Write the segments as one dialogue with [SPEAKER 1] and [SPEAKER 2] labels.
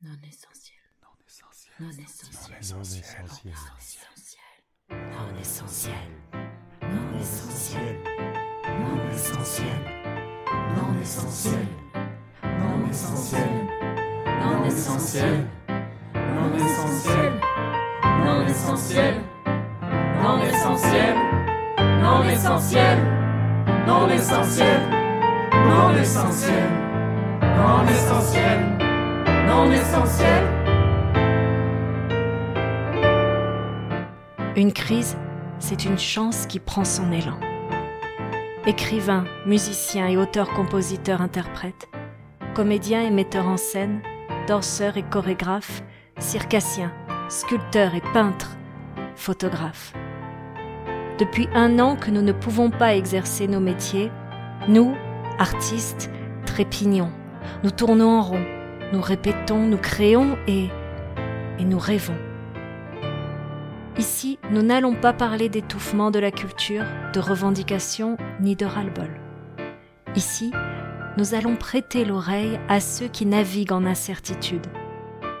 [SPEAKER 1] Non essentiel.
[SPEAKER 2] Non essentiel.
[SPEAKER 1] Non essentiel.
[SPEAKER 2] Non essentiel.
[SPEAKER 1] Non essentiel. Non essentiel. Non essentiel. Non essentiel. Non essentiel. Non essentiel. Non essentiel. Non essentiel. Non essentiel. Non essentiel. Non essentiel. Non essentiel. Non essentiel. Essentiel.
[SPEAKER 3] Une crise, c'est une chance qui prend son élan. Écrivains, musiciens et auteurs-compositeurs interprètes, comédiens et metteurs en scène, danseurs et chorégraphes, circassiens, sculpteurs et peintres, photographes. Depuis un an que nous ne pouvons pas exercer nos métiers, nous, artistes, trépignons, nous tournons en rond, nous répétons, nous créons et, et nous rêvons. Ici, nous n'allons pas parler d'étouffement de la culture, de revendication ni de ras-le-bol. Ici, nous allons prêter l'oreille à ceux qui naviguent en incertitude,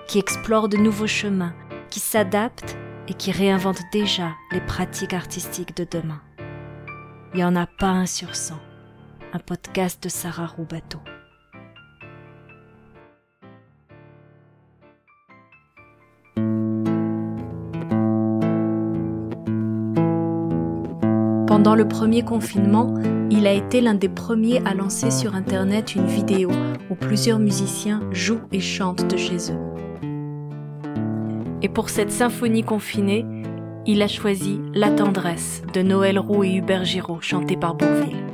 [SPEAKER 3] qui explorent de nouveaux chemins, qui s'adaptent et qui réinventent déjà les pratiques artistiques de demain. Il n'y en a pas un sur cent. Un podcast de Sarah Roubateau. Pendant le premier confinement, il a été l'un des premiers à lancer sur Internet une vidéo où plusieurs musiciens jouent et chantent de chez eux. Et pour cette symphonie confinée, il a choisi La tendresse de Noël Roux et Hubert Giraud, chantée par Bourville.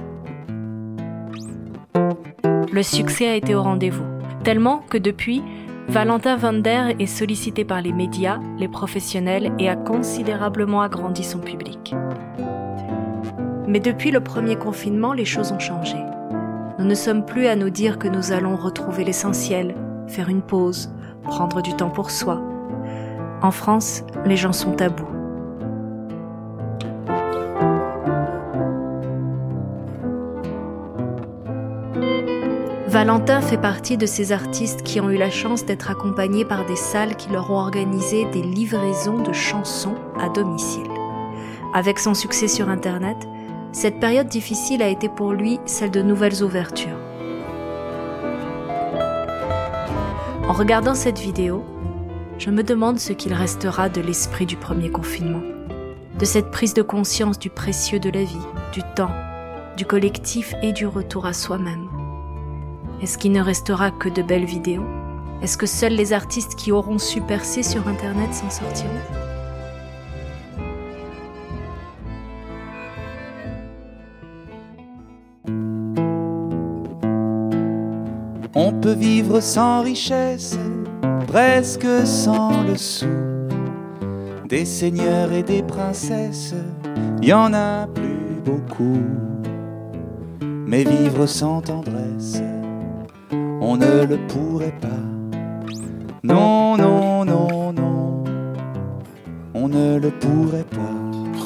[SPEAKER 3] Le succès a été au rendez-vous, tellement que depuis, Valentin Van Der est sollicité par les médias, les professionnels et a considérablement agrandi son public. Mais depuis le premier confinement, les choses ont changé. Nous ne sommes plus à nous dire que nous allons retrouver l'essentiel, faire une pause, prendre du temps pour soi. En France, les gens sont à bout. Valentin fait partie de ces artistes qui ont eu la chance d'être accompagnés par des salles qui leur ont organisé des livraisons de chansons à domicile. Avec son succès sur Internet, cette période difficile a été pour lui celle de nouvelles ouvertures. En regardant cette vidéo, je me demande ce qu'il restera de l'esprit du premier confinement, de cette prise de conscience du précieux de la vie, du temps, du collectif et du retour à soi-même. Est-ce qu'il ne restera que de belles vidéos? Est-ce que seuls les artistes qui auront su percer sur Internet s'en sortiront?
[SPEAKER 4] Vivre sans richesse, presque sans le sou. Des seigneurs et des princesses, y en a plus beaucoup. Mais vivre sans tendresse, on ne le pourrait pas. Non, non, non, non, on ne le pourrait pas.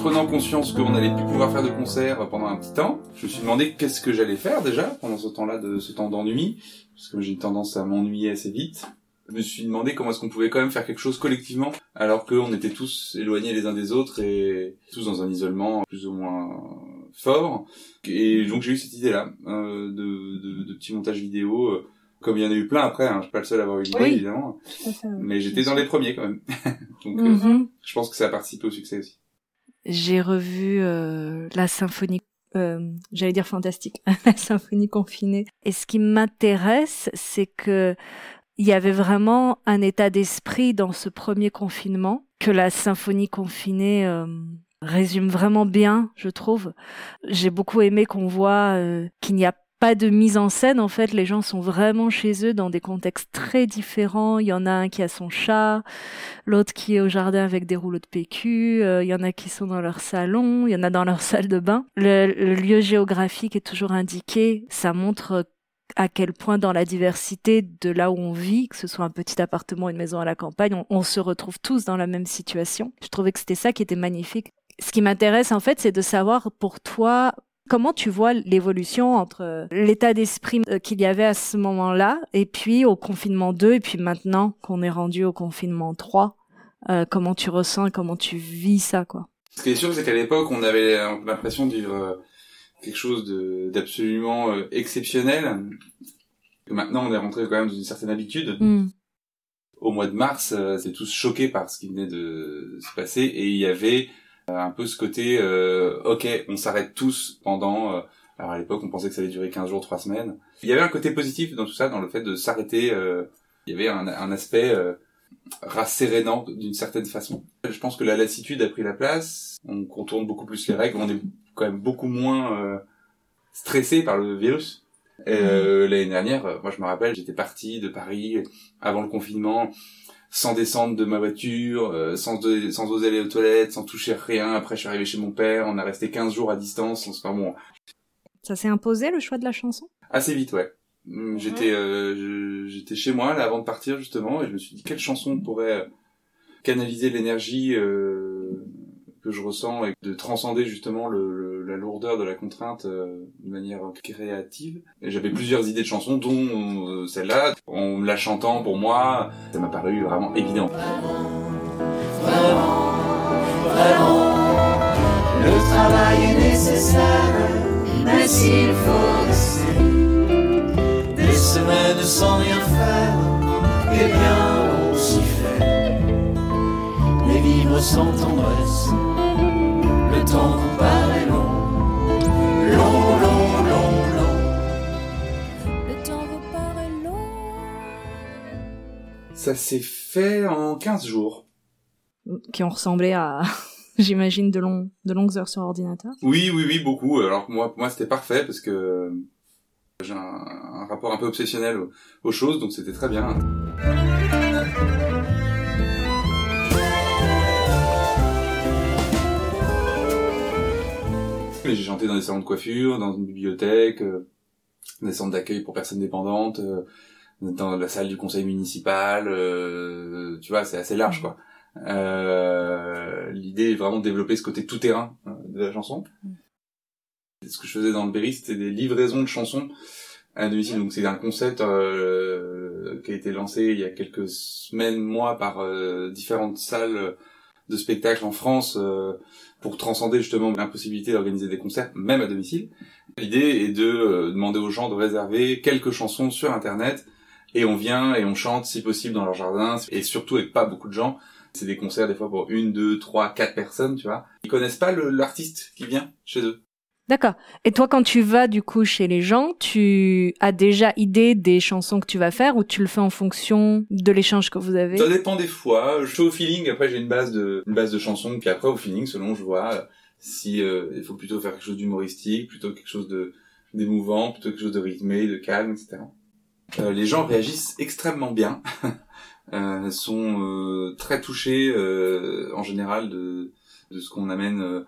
[SPEAKER 2] Prenant conscience qu'on n'allait plus pouvoir faire de concert pendant un petit temps, je me suis demandé qu'est-ce que j'allais faire déjà pendant ce temps-là, de ce temps d'ennui, parce que j'ai une tendance à m'ennuyer assez vite. Je me suis demandé comment est-ce qu'on pouvait quand même faire quelque chose collectivement, alors qu'on était tous éloignés les uns des autres et tous dans un isolement plus ou moins fort. Et donc j'ai eu cette idée-là euh, de, de, de petits montages vidéo. euh, comme il y en a eu plein après, hein, je suis pas le seul à avoir eu l'idée
[SPEAKER 3] Oui.
[SPEAKER 2] évidemment, mais j'étais dans les premiers quand même. donc euh,
[SPEAKER 3] Mhm.
[SPEAKER 2] je pense que ça a participé au succès aussi.
[SPEAKER 3] J'ai revu euh, la symphonie, euh, j'allais dire fantastique, la symphonie confinée. Et ce qui m'intéresse, c'est que il y avait vraiment un état d'esprit dans ce premier confinement que la symphonie confinée euh, résume vraiment bien, je trouve. J'ai beaucoup aimé qu'on voit euh, qu'il n'y a pas de mise en scène en fait les gens sont vraiment chez eux dans des contextes très différents il y en a un qui a son chat l'autre qui est au jardin avec des rouleaux de PQ, euh, il y en a qui sont dans leur salon, il y en a dans leur salle de bain. Le, lieu géographique est toujours indiqué, ça montre euh, à quel point dans la diversité de là où on vit, que ce soit un petit appartement, une maison à la campagne, on se retrouve tous dans la même situation. Je trouvais que c'était ça qui était magnifique. Ce qui m'intéresse en fait, c'est de savoir pour toi Comment tu vois l'évolution entre l'état d'esprit euh, qu'il y avait à ce moment-là et puis au confinement 2 et puis maintenant qu'on est rendu au confinement 3 euh, Comment tu ressens, comment tu vis ça quoi?
[SPEAKER 2] Ce qui est sûr, c'est qu'à l'époque, on avait l'impression de vivre euh, quelque chose d'absolument exceptionnel. Maintenant, on est rentré quand même dans une certaine habitude.
[SPEAKER 3] Hmm.
[SPEAKER 2] Au mois de mars, c'est tous choqués par ce qui venait de se passer et il y avait euh, un peu ce côté, euh, ok, on s'arrête tous pendant... Euh, alors à l'époque, on pensait que ça allait durer 15 jours, 3 semaines. Il y avait un côté positif dans tout ça, dans le fait de s'arrêter. il y avait un, un aspect rassérénant d'une certaine façon. Je pense que la lassitude a pris la place. On contourne beaucoup plus les règles. On est quand même beaucoup moins stressé par le virus. Euh, L'année dernière, moi je me rappelle, j'étais parti de Paris avant le confinement sans descendre de ma voiture, euh, sans, sans oser aller aux toilettes, sans toucher rien. Après, je suis arrivé chez mon père, on a resté 15 jours à distance. Enfin bon.
[SPEAKER 3] Ça s'est imposé le choix de la chanson?
[SPEAKER 2] Assez vite, ouais. Hum, j'étais euh, j'étais chez moi là avant de partir justement et je me suis dit quelle chanson pourrait euh, canaliser l'énergie euh, que je ressens et de transcender justement le, la lourdeur de la contrainte euh, de manière créative. Et j'avais plusieurs idées de chansons, dont euh, celle-là. En la chantant pour moi, ça m'a paru vraiment évident.
[SPEAKER 1] Vraiment, vraiment, le travail est nécessaire, mais s'il faut rester des semaines sans rien faire, eh bien on s'y fait. Mais vivre sans tendresse temps vous paraît long, long, long, long, long. Le temps vous paraît long.
[SPEAKER 2] Ça s'est fait en 15 jours.
[SPEAKER 3] Qui ont ressemblé à, j'imagine, de, longs, de longues heures sur ordinateur.
[SPEAKER 2] Oui, oui, oui, beaucoup. Alors moi, moi c'était parfait parce que j'ai un, rapport un peu obsessionnel aux, aux choses, donc c'était très bien. J'ai chanté dans des salons de coiffure, dans une bibliothèque, euh, des centres d'accueil pour personnes dépendantes, euh, dans la salle du conseil municipal, euh, tu vois, c'est assez large quoi. L'idée est vraiment de développer ce côté tout terrain de la chanson. Mm. Ce que je faisais dans le Berry, c'était des livraisons de chansons à domicile. Donc c'est un concept qui a été lancé il y a quelques semaines, mois, par différentes salles de spectacles en France pour transcender justement l'impossibilité d'organiser des concerts, même à domicile. L'idée est de euh, demander aux gens de réserver quelques chansons sur Internet, et on vient et on chante si possible dans leur jardin, et surtout avec pas beaucoup de gens. C'est des concerts des fois pour une, deux, trois, quatre personnes, tu vois. Ils connaissent pas l'artiste qui vient chez eux.
[SPEAKER 3] D'accord. Et toi, quand tu vas du coup chez les gens, tu as déjà idée des chansons que tu vas faire ou tu le fais en fonction de l'échange que vous avez?
[SPEAKER 2] Ça dépend des fois. Je fais au feeling. Après, j'ai une base de une base de chansons. Puis après, au feeling, selon je vois si euh, il faut plutôt faire quelque chose d'humoristique, plutôt quelque chose de d'émouvant, plutôt quelque chose de rythmé, de calme, etc. Euh, les gens réagissent extrêmement bien. euh, sont euh, très touchés euh, en général de de ce qu'on amène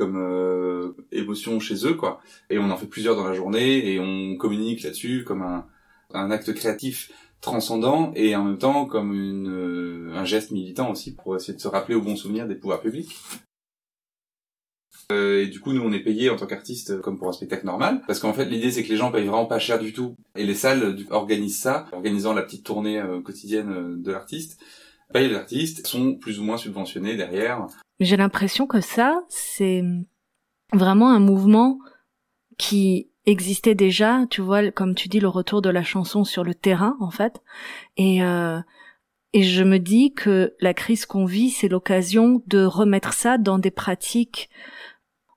[SPEAKER 2] comme euh, émotion chez eux, quoi. Et on en fait plusieurs dans la journée et on communique là-dessus comme un, un acte créatif transcendant et en même temps comme une, euh, un geste militant aussi pour essayer de se rappeler au bon souvenir des pouvoirs publics. Euh, et du coup, nous, on est payé en tant qu'artiste comme pour un spectacle normal, parce qu'en fait, l'idée c'est que les gens payent vraiment pas cher du tout, et les salles organisent ça, organisant la petite tournée quotidienne de l'artiste, payent l'artiste, sont plus ou moins subventionnés derrière.
[SPEAKER 3] J'ai l'impression que ça, c'est vraiment un mouvement qui existait déjà, tu vois, comme tu dis, le retour de la chanson sur le terrain, en fait. Et, euh, et je me dis que la crise qu'on vit, c'est l'occasion de remettre ça dans des pratiques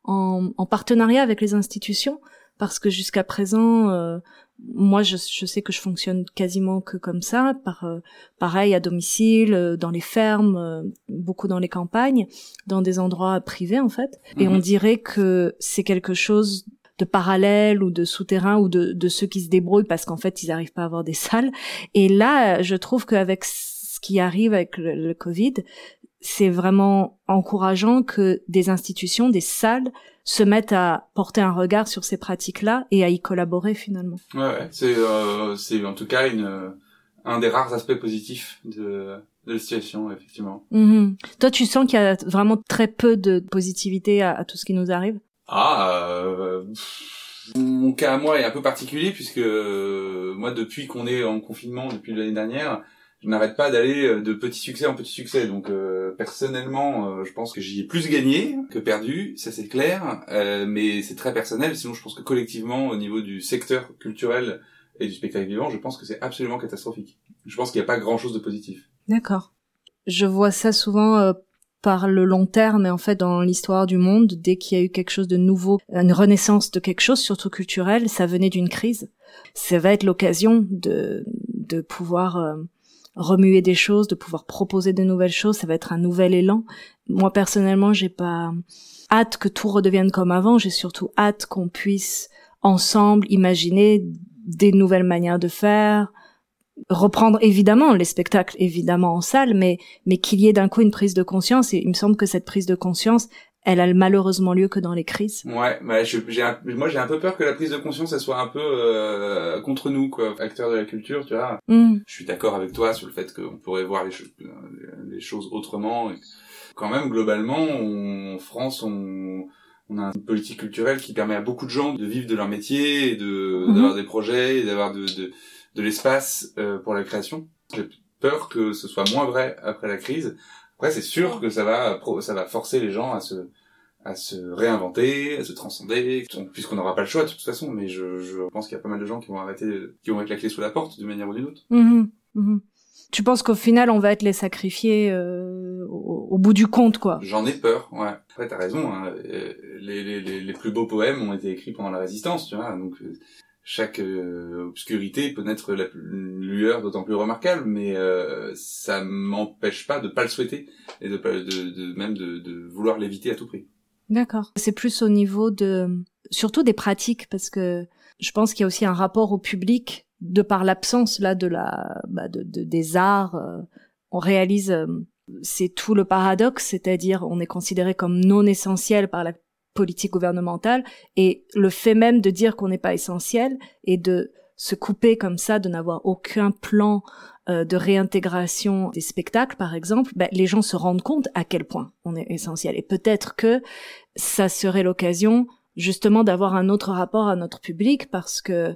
[SPEAKER 3] en, en partenariat avec les institutions, parce que jusqu'à présent, euh, moi je, je, sais que je fonctionne quasiment que comme ça par euh, pareil à domicile euh, dans les fermes euh, beaucoup dans les campagnes dans des endroits privés en fait et on mhm. dirait que c'est quelque chose de parallèle ou de souterrain ou de, de ceux qui se débrouillent parce qu'en fait ils n'arrivent pas à avoir des salles et là je trouve qu'avec ce qui arrive avec le, le Covid c'est vraiment encourageant que des institutions des salles se mettent à porter un regard sur ces pratiques-là et à y collaborer finalement.
[SPEAKER 2] Ouais, ouais. c'est euh, c'est en tout cas une euh, un des rares aspects positifs de de la situation effectivement.
[SPEAKER 3] Mm-hmm. Toi, tu sens qu'il y a vraiment très peu de positivité à, tout ce qui nous arrive?
[SPEAKER 2] Ah, euh, mon cas à moi est un peu particulier puisque euh, moi depuis qu'on est en confinement depuis l'année dernière, je n'arrête pas d'aller euh, de petit succès en petit succès. Donc personnellement, je pense que j'y ai plus gagné que perdu, ça c'est clair. mais c'est très personnel. Sinon, je pense que collectivement, au niveau du secteur culturel et du spectacle vivant, je pense que c'est absolument catastrophique. Je pense qu'il n'y a pas grand-chose de positif.
[SPEAKER 3] D'accord. Je vois ça souvent par le long terme et en fait dans l'histoire du monde, dès qu'il y a eu quelque chose de nouveau, une renaissance de quelque chose, surtout culturel, ça venait d'une crise. Ça va être l'occasion de, de pouvoir euh, remuer des choses, de pouvoir proposer de nouvelles choses, ça va être un nouvel élan. Moi personnellement, j'ai pas hâte que tout redevienne comme avant, j'ai surtout hâte qu'on puisse ensemble imaginer des nouvelles manières de faire, reprendre évidemment les spectacles évidemment en salle mais mais qu'il y ait d'un coup une prise de conscience et il me semble que cette prise de conscience elle a malheureusement lieu que dans les crises.
[SPEAKER 2] Ouais, bah, j'ai moi j'ai un peu peur que la prise de conscience elle soit un peu euh, contre nous quoi, acteurs de la culture, tu vois. Mm. Je suis d'accord avec toi sur le fait qu'on pourrait voir les, les choses autrement. Quand même globalement, en France, on on a une politique culturelle qui permet à beaucoup de gens de vivre de leur métier, et de mm-hmm. d'avoir des projets, et d'avoir de, de de l'espace euh, pour la création. J'ai peur que ce soit moins vrai après la crise. Après, c'est sûr que ça va, ça va forcer les gens à se, à se réinventer, à se transcender, puisqu'on n'aura pas le choix de toute façon. Mais je, je pense qu'il y a pas mal de gens qui vont arrêter, qui vont mettre la clé sous la porte d'une manière ou d'une autre.
[SPEAKER 3] Mmh mmh tu penses qu'au final, on va être les sacrifiés euh, au, bout du compte, quoi?
[SPEAKER 2] J'en ai peur, ouais. Après, t'as raison. Hein. Les, les, les, les, plus beaux poèmes ont été écrits pendant la Résistance, tu vois. Donc, chaque euh, obscurité peut être la lueur d'autant plus remarquable, mais euh, ça m'empêche pas de pas le souhaiter et de, de, de même de, de vouloir l'éviter à tout prix.
[SPEAKER 3] D'accord. C'est plus au niveau de surtout des pratiques parce que je pense qu'il y a aussi un rapport au public de par l'absence là de la bah, de, de, des arts. Euh, on réalise c'est tout le paradoxe, c'est-à-dire on est considéré comme non essentiel par la politique gouvernementale et le fait même de dire qu'on n'est pas essentiel et de se couper comme ça, de n'avoir aucun plan euh, de réintégration des spectacles, par exemple, ben, les gens se rendent compte à quel point on est essentiel. Et peut-être que ça serait l'occasion justement d'avoir un autre rapport à notre public parce que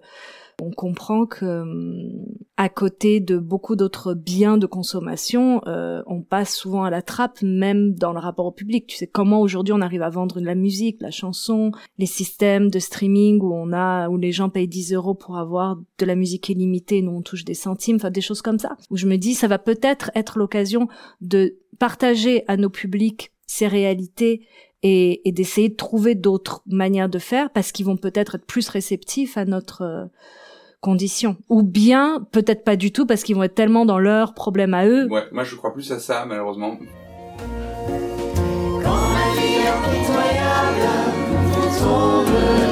[SPEAKER 3] on comprend que hum, à côté de beaucoup d'autres biens de consommation, euh, on passe souvent à la trappe, même dans le rapport au public. Tu sais comment aujourd'hui on arrive à vendre la musique, la chanson, les systèmes de streaming où on a où les gens payent 10 euros pour avoir de la musique illimitée, nous on touche des centimes, enfin des choses comme ça. Où je me dis ça va peut-être être l'occasion de partager à nos publics ces réalités et, et d'essayer de trouver d'autres manières de faire parce qu'ils vont peut-être être plus réceptifs à notre euh, conditions. Ou bien, peut-être pas du tout, parce qu'ils vont être tellement dans leurs problèmes à eux.
[SPEAKER 2] Ouais, moi je crois plus à ça, malheureusement.
[SPEAKER 1] Quand la vie impitoyable nous tombe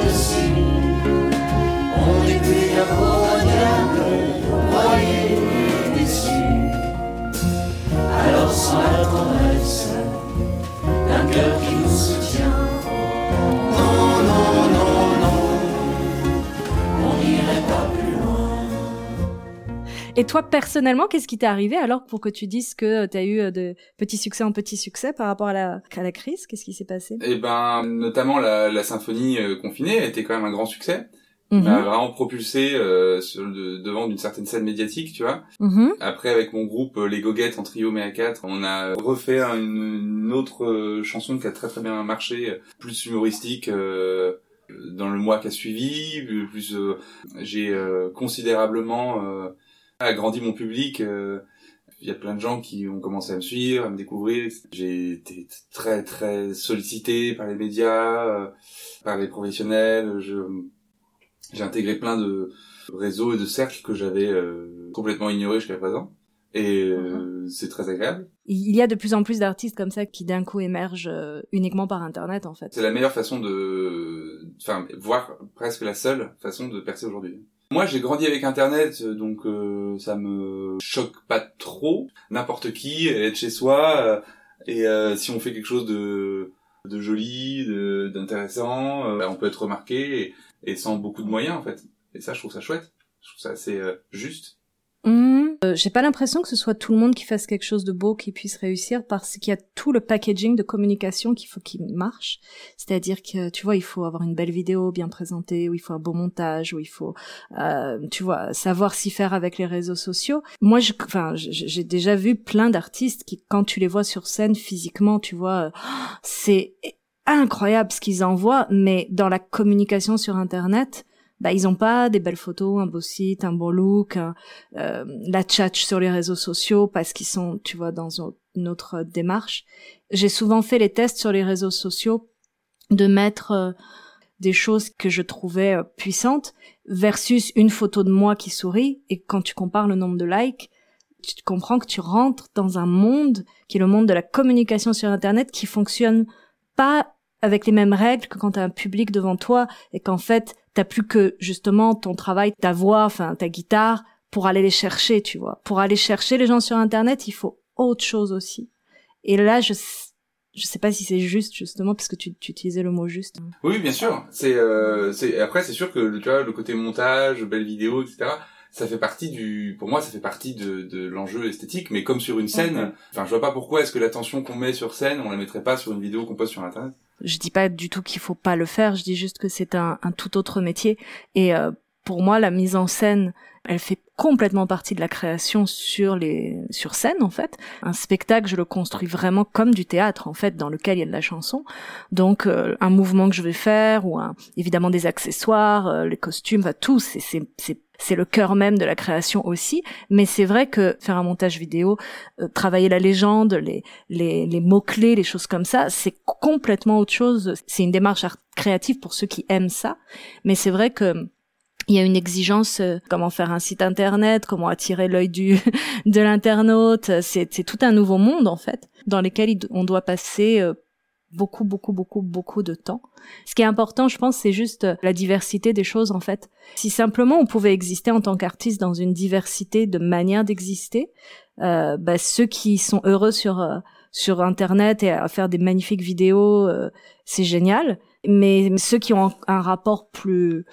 [SPEAKER 3] et toi, personnellement, qu'est-ce qui t'est arrivé alors pour que tu dises que tu as eu euh, de petits succès en petits succès par rapport à la, à la crise? Qu'est-ce qui s'est passé?
[SPEAKER 2] Eh ben, notamment la, la symphonie euh, confinée a été quand même un grand succès. Mm m'a vraiment propulsé euh, sur le devant d'une certaine scène médiatique, tu vois.
[SPEAKER 3] Mhm.
[SPEAKER 2] Après, avec mon groupe Les Goguettes en trio mais à quatre, on a refait une, une autre chanson qui a très très bien marché, plus humoristique. dans le mois qui a suivi, plus j'ai considérablement agrandi mon public. Euh, il y a plein de gens qui ont commencé à me suivre, à me découvrir. J'ai été très très sollicité par les médias, euh, par les professionnels. Je j'ai intégré plein de réseaux et de cercles que j'avais euh, complètement ignorés jusqu'à présent. Et mhm. c'est très agréable.
[SPEAKER 3] Il y a de plus en plus d'artistes comme ça qui d'un coup émergent uniquement par Internet en fait.
[SPEAKER 2] C'est la meilleure façon de, enfin, voire presque la seule façon de percer aujourd'hui. Moi, j'ai grandi avec Internet, donc euh, ça me choque pas trop. N'importe qui, être chez soi, euh, et euh, si on fait quelque chose de, de joli, d'intéressant, euh, on peut être remarqué, et, sans beaucoup de moyens, en fait. Et ça, je trouve ça chouette. Je trouve ça assez juste.
[SPEAKER 3] Mmh. Euh, J'ai pas l'impression que ce soit tout le monde qui fasse quelque chose de beau qui puisse réussir parce qu'il y a tout le packaging de communication qu'il faut qu'il marche. C'est-à-dire que tu vois, il faut avoir une belle vidéo bien présentée, où il faut un beau montage, où il faut, euh, tu vois, savoir s'y faire avec les réseaux sociaux. Moi, je, enfin, j'ai déjà vu plein d'artistes qui, quand tu les vois sur scène physiquement, tu vois, euh, c'est incroyable ce qu'ils envoient, mais dans la communication sur Internet, bah ils ont pas des belles photos, un beau site, un bon look, un, euh, la chat sur les réseaux sociaux parce qu'ils sont, tu vois, dans une autre démarche. J'ai souvent fait les tests sur les réseaux sociaux de mettre euh, des choses que je trouvais euh, puissantes versus une photo de moi qui sourit et quand tu compares le nombre de likes, tu comprends que tu rentres dans un monde qui est le monde de la communication sur internet qui fonctionne pas avec les mêmes règles que quand tu as un public devant toi et qu'en fait t'as plus que justement ton travail, ta voix, enfin ta guitare pour aller les chercher, tu vois. Pour aller chercher les gens sur internet, il faut autre chose aussi. Et là, je je sais pas si c'est juste justement parce que tu, tu utilisais le mot juste.
[SPEAKER 2] Oui, bien sûr. C'est euh, c'est après c'est sûr que tu vois le côté montage, belle vidéo, etc. Ça fait partie du, pour moi, ça fait partie de, de l'enjeu esthétique, mais comme sur une scène, enfin, je vois pas pourquoi est-ce que l'attention qu'on met sur scène, on la mettrait pas sur une vidéo qu'on poste sur internet.
[SPEAKER 3] Je dis pas du tout qu'il faut pas le faire, je dis juste que c'est un, un tout autre métier. Et euh, pour moi, la mise en scène, elle fait complètement partie de la création sur les sur scène en fait. Un spectacle, je le construis vraiment comme du théâtre en fait, dans lequel il y a de la chanson. Donc euh, un mouvement que je vais faire ou un, évidemment des accessoires, euh, les costumes, va tout, c'est c'est le cœur même de la création aussi. Mais c'est vrai que faire un montage vidéo, euh, travailler la légende, les, les, les mots-clés, les choses comme ça, c'est complètement autre chose. C'est une démarche créative pour ceux qui aiment ça. Mais c'est vrai que il y a une exigence euh, comment faire un site internet, comment attirer l'œil du de l'internaute, c'est c'est tout un nouveau monde en fait dans lequel on doit passer euh, beaucoup beaucoup beaucoup beaucoup de temps. Ce qui est important, je pense, c'est juste la diversité des choses en fait. Si simplement on pouvait exister en tant qu'artiste dans une diversité de manières d'exister, euh, bah, ceux qui sont heureux sur euh, sur internet et à faire des magnifiques vidéos, euh, c'est génial. Mais ceux qui ont un rapport plus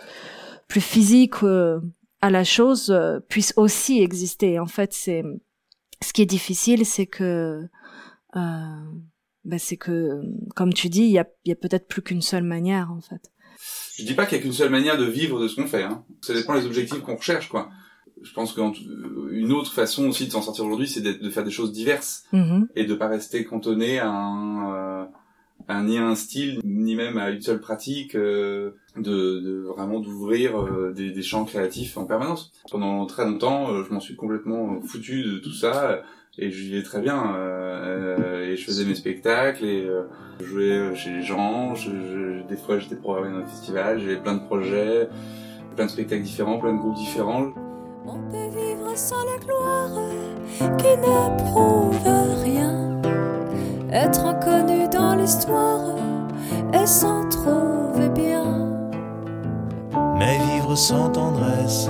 [SPEAKER 3] plus physique euh, à la chose euh, puissent aussi exister. En fait, c'est ce qui est difficile, c'est que euh, bah, c'est que, comme tu dis, il y a, y a peut-être plus qu'une seule manière, en fait.
[SPEAKER 2] Je dis pas qu'il y a qu'une seule manière de vivre de ce qu'on fait. Hein. Ça dépend des objectifs qu'on recherche, quoi. Je pense qu'une autre façon aussi de s'en sortir aujourd'hui, c'est de faire des choses diverses
[SPEAKER 3] mm-hmm.
[SPEAKER 2] et de pas rester cantonné à un, euh, à ni à un style, ni même à une seule pratique, euh, de, de, vraiment d'ouvrir euh, des, des, champs créatifs en permanence. Pendant très longtemps, euh, je m'en suis complètement foutu de tout ça et je vivais très bien euh, et je faisais mes spectacles et euh, je jouais chez les gens je, je, des fois j'étais programmé dans le festival j'avais plein de projets plein de spectacles différents plein de groupes différents.
[SPEAKER 1] On peut vivre sans la gloire qui n'approuve rien. Être inconnu dans l'histoire et s'en trouver bien.
[SPEAKER 5] Mais vivre sans tendresse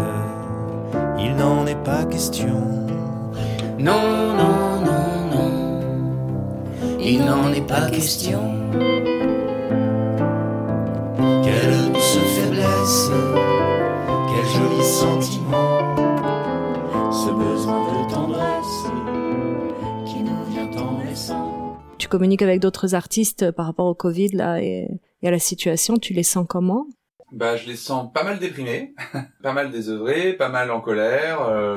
[SPEAKER 5] il n'en est pas question
[SPEAKER 6] non, non, non, non, il n'en est pas question.
[SPEAKER 5] Quelle douce faiblesse, quel joli sentiment, ce besoin de tendresse qui nous vient en laissant.
[SPEAKER 3] Tu communiques avec d'autres artistes par rapport au Covid là et, et à la situation, tu les sens comment?
[SPEAKER 2] Bah, je les sens pas mal déprimés, pas mal désœuvrés, pas mal en colère. Euh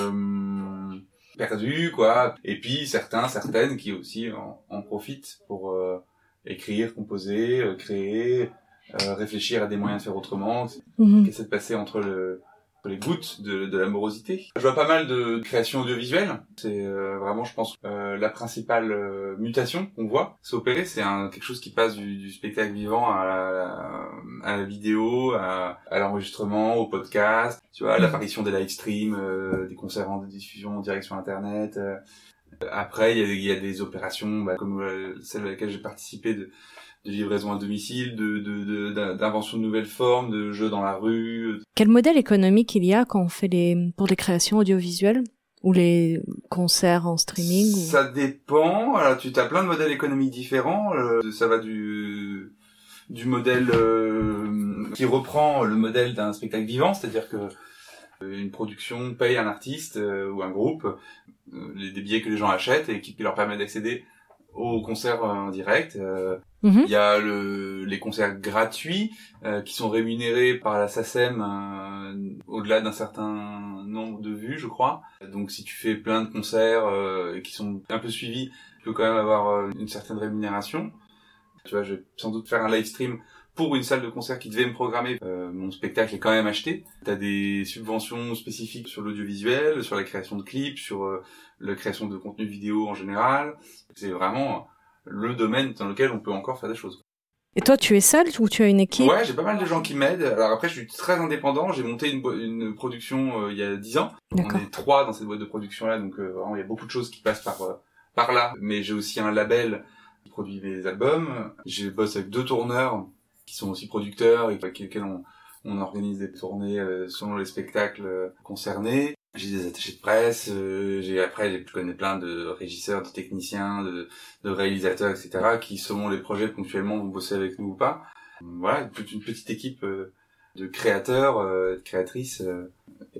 [SPEAKER 2] perdu quoi. Et puis certains certaines qui aussi en, en profitent pour euh, écrire composer euh, créer euh, réfléchir à des moyens de faire autrement. Qui essaient de passer entre le les gouttes de, de l'amorosité. Je vois pas mal de créations audiovisuelles. C'est euh, vraiment, je pense, euh, la principale euh, mutation qu'on voit s'opérer. C'est quelque chose qui passe du, du spectacle vivant à la, à la vidéo, à, à l'enregistrement, au podcast. Tu vois, l'apparition des live streams, euh, des concerts en diffusion en direct sur Internet. Euh. Après, il y a, y a des opérations bah, comme celle à laquelle j'ai participé de de livraison à domicile, de, d'invention de, de, nouvelles formes, de jeux dans la rue.
[SPEAKER 3] Quel modèle économique il y a quand on fait les, pour des créations audiovisuelles ou les concerts en streaming ou...
[SPEAKER 2] Ça dépend. Alors, tu as plein de modèles économiques différents. Euh, ça va du du modèle euh, qui reprend le modèle d'un spectacle vivant, c'est-à-dire que Euh, Une production paye un artiste euh, ou un groupe euh, les, des billets que les gens achètent et qui, qui leur permet d'accéder aux concerts euh, en direct. Euh,
[SPEAKER 3] Mhm.
[SPEAKER 2] Il y a le, les concerts gratuits euh, qui sont rémunérés par la SACEM euh, au-delà d'un certain nombre de vues, je crois. Donc si tu fais plein de concerts euh, qui sont un peu suivis, tu peux quand même avoir euh, une certaine rémunération. Tu vois, je vais sans doute faire un live stream pour une salle de concert qui devait me programmer. Euh, mon spectacle est quand même acheté. Tu as des subventions spécifiques sur l'audiovisuel, sur la création de clips, sur euh, la création de contenu vidéo en général. C'est vraiment le domaine dans lequel on peut encore faire des choses.
[SPEAKER 3] Et toi, tu es seul ou tu as une équipe?
[SPEAKER 2] Ouais, j'ai pas mal de gens qui m'aident. Alors après, je suis très indépendant. J'ai monté une, une production euh, il y a dix ans. On est trois dans cette boîte de production là, donc euh, vraiment il y a beaucoup de choses qui passent par euh, par là. Mais j'ai aussi un label qui produit mes albums. J'ai bosse avec deux tourneurs qui sont aussi producteurs et avec lesquels on, on organise des tournées euh, selon les spectacles euh, concernés. J'ai des attachés de presse. euh, j'ai après je connais plein de régisseurs, de techniciens, de, de réalisateurs, etc. qui selon les projets ponctuellement vont bosser avec nous ou pas. Voilà, toute une petite équipe de créateurs, de créatrices,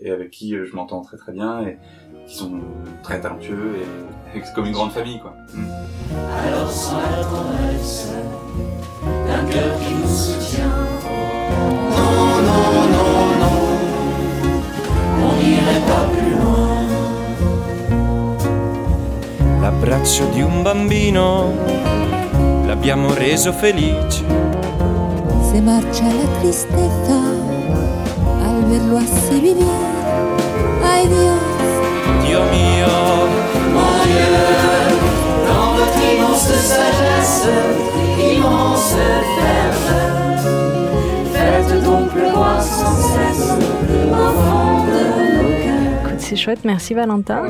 [SPEAKER 2] et avec qui je m'entends très très bien et qui sont très talentueux et, c'est comme une grande famille quoi.
[SPEAKER 7] Non, non, non, non.
[SPEAKER 1] L'abbraccio di un bambino l'abbiamo reso felice.
[SPEAKER 8] Se marcha la tristeza al verlo así vivir. Ay
[SPEAKER 1] Dio mio,
[SPEAKER 3] Merci Valentin.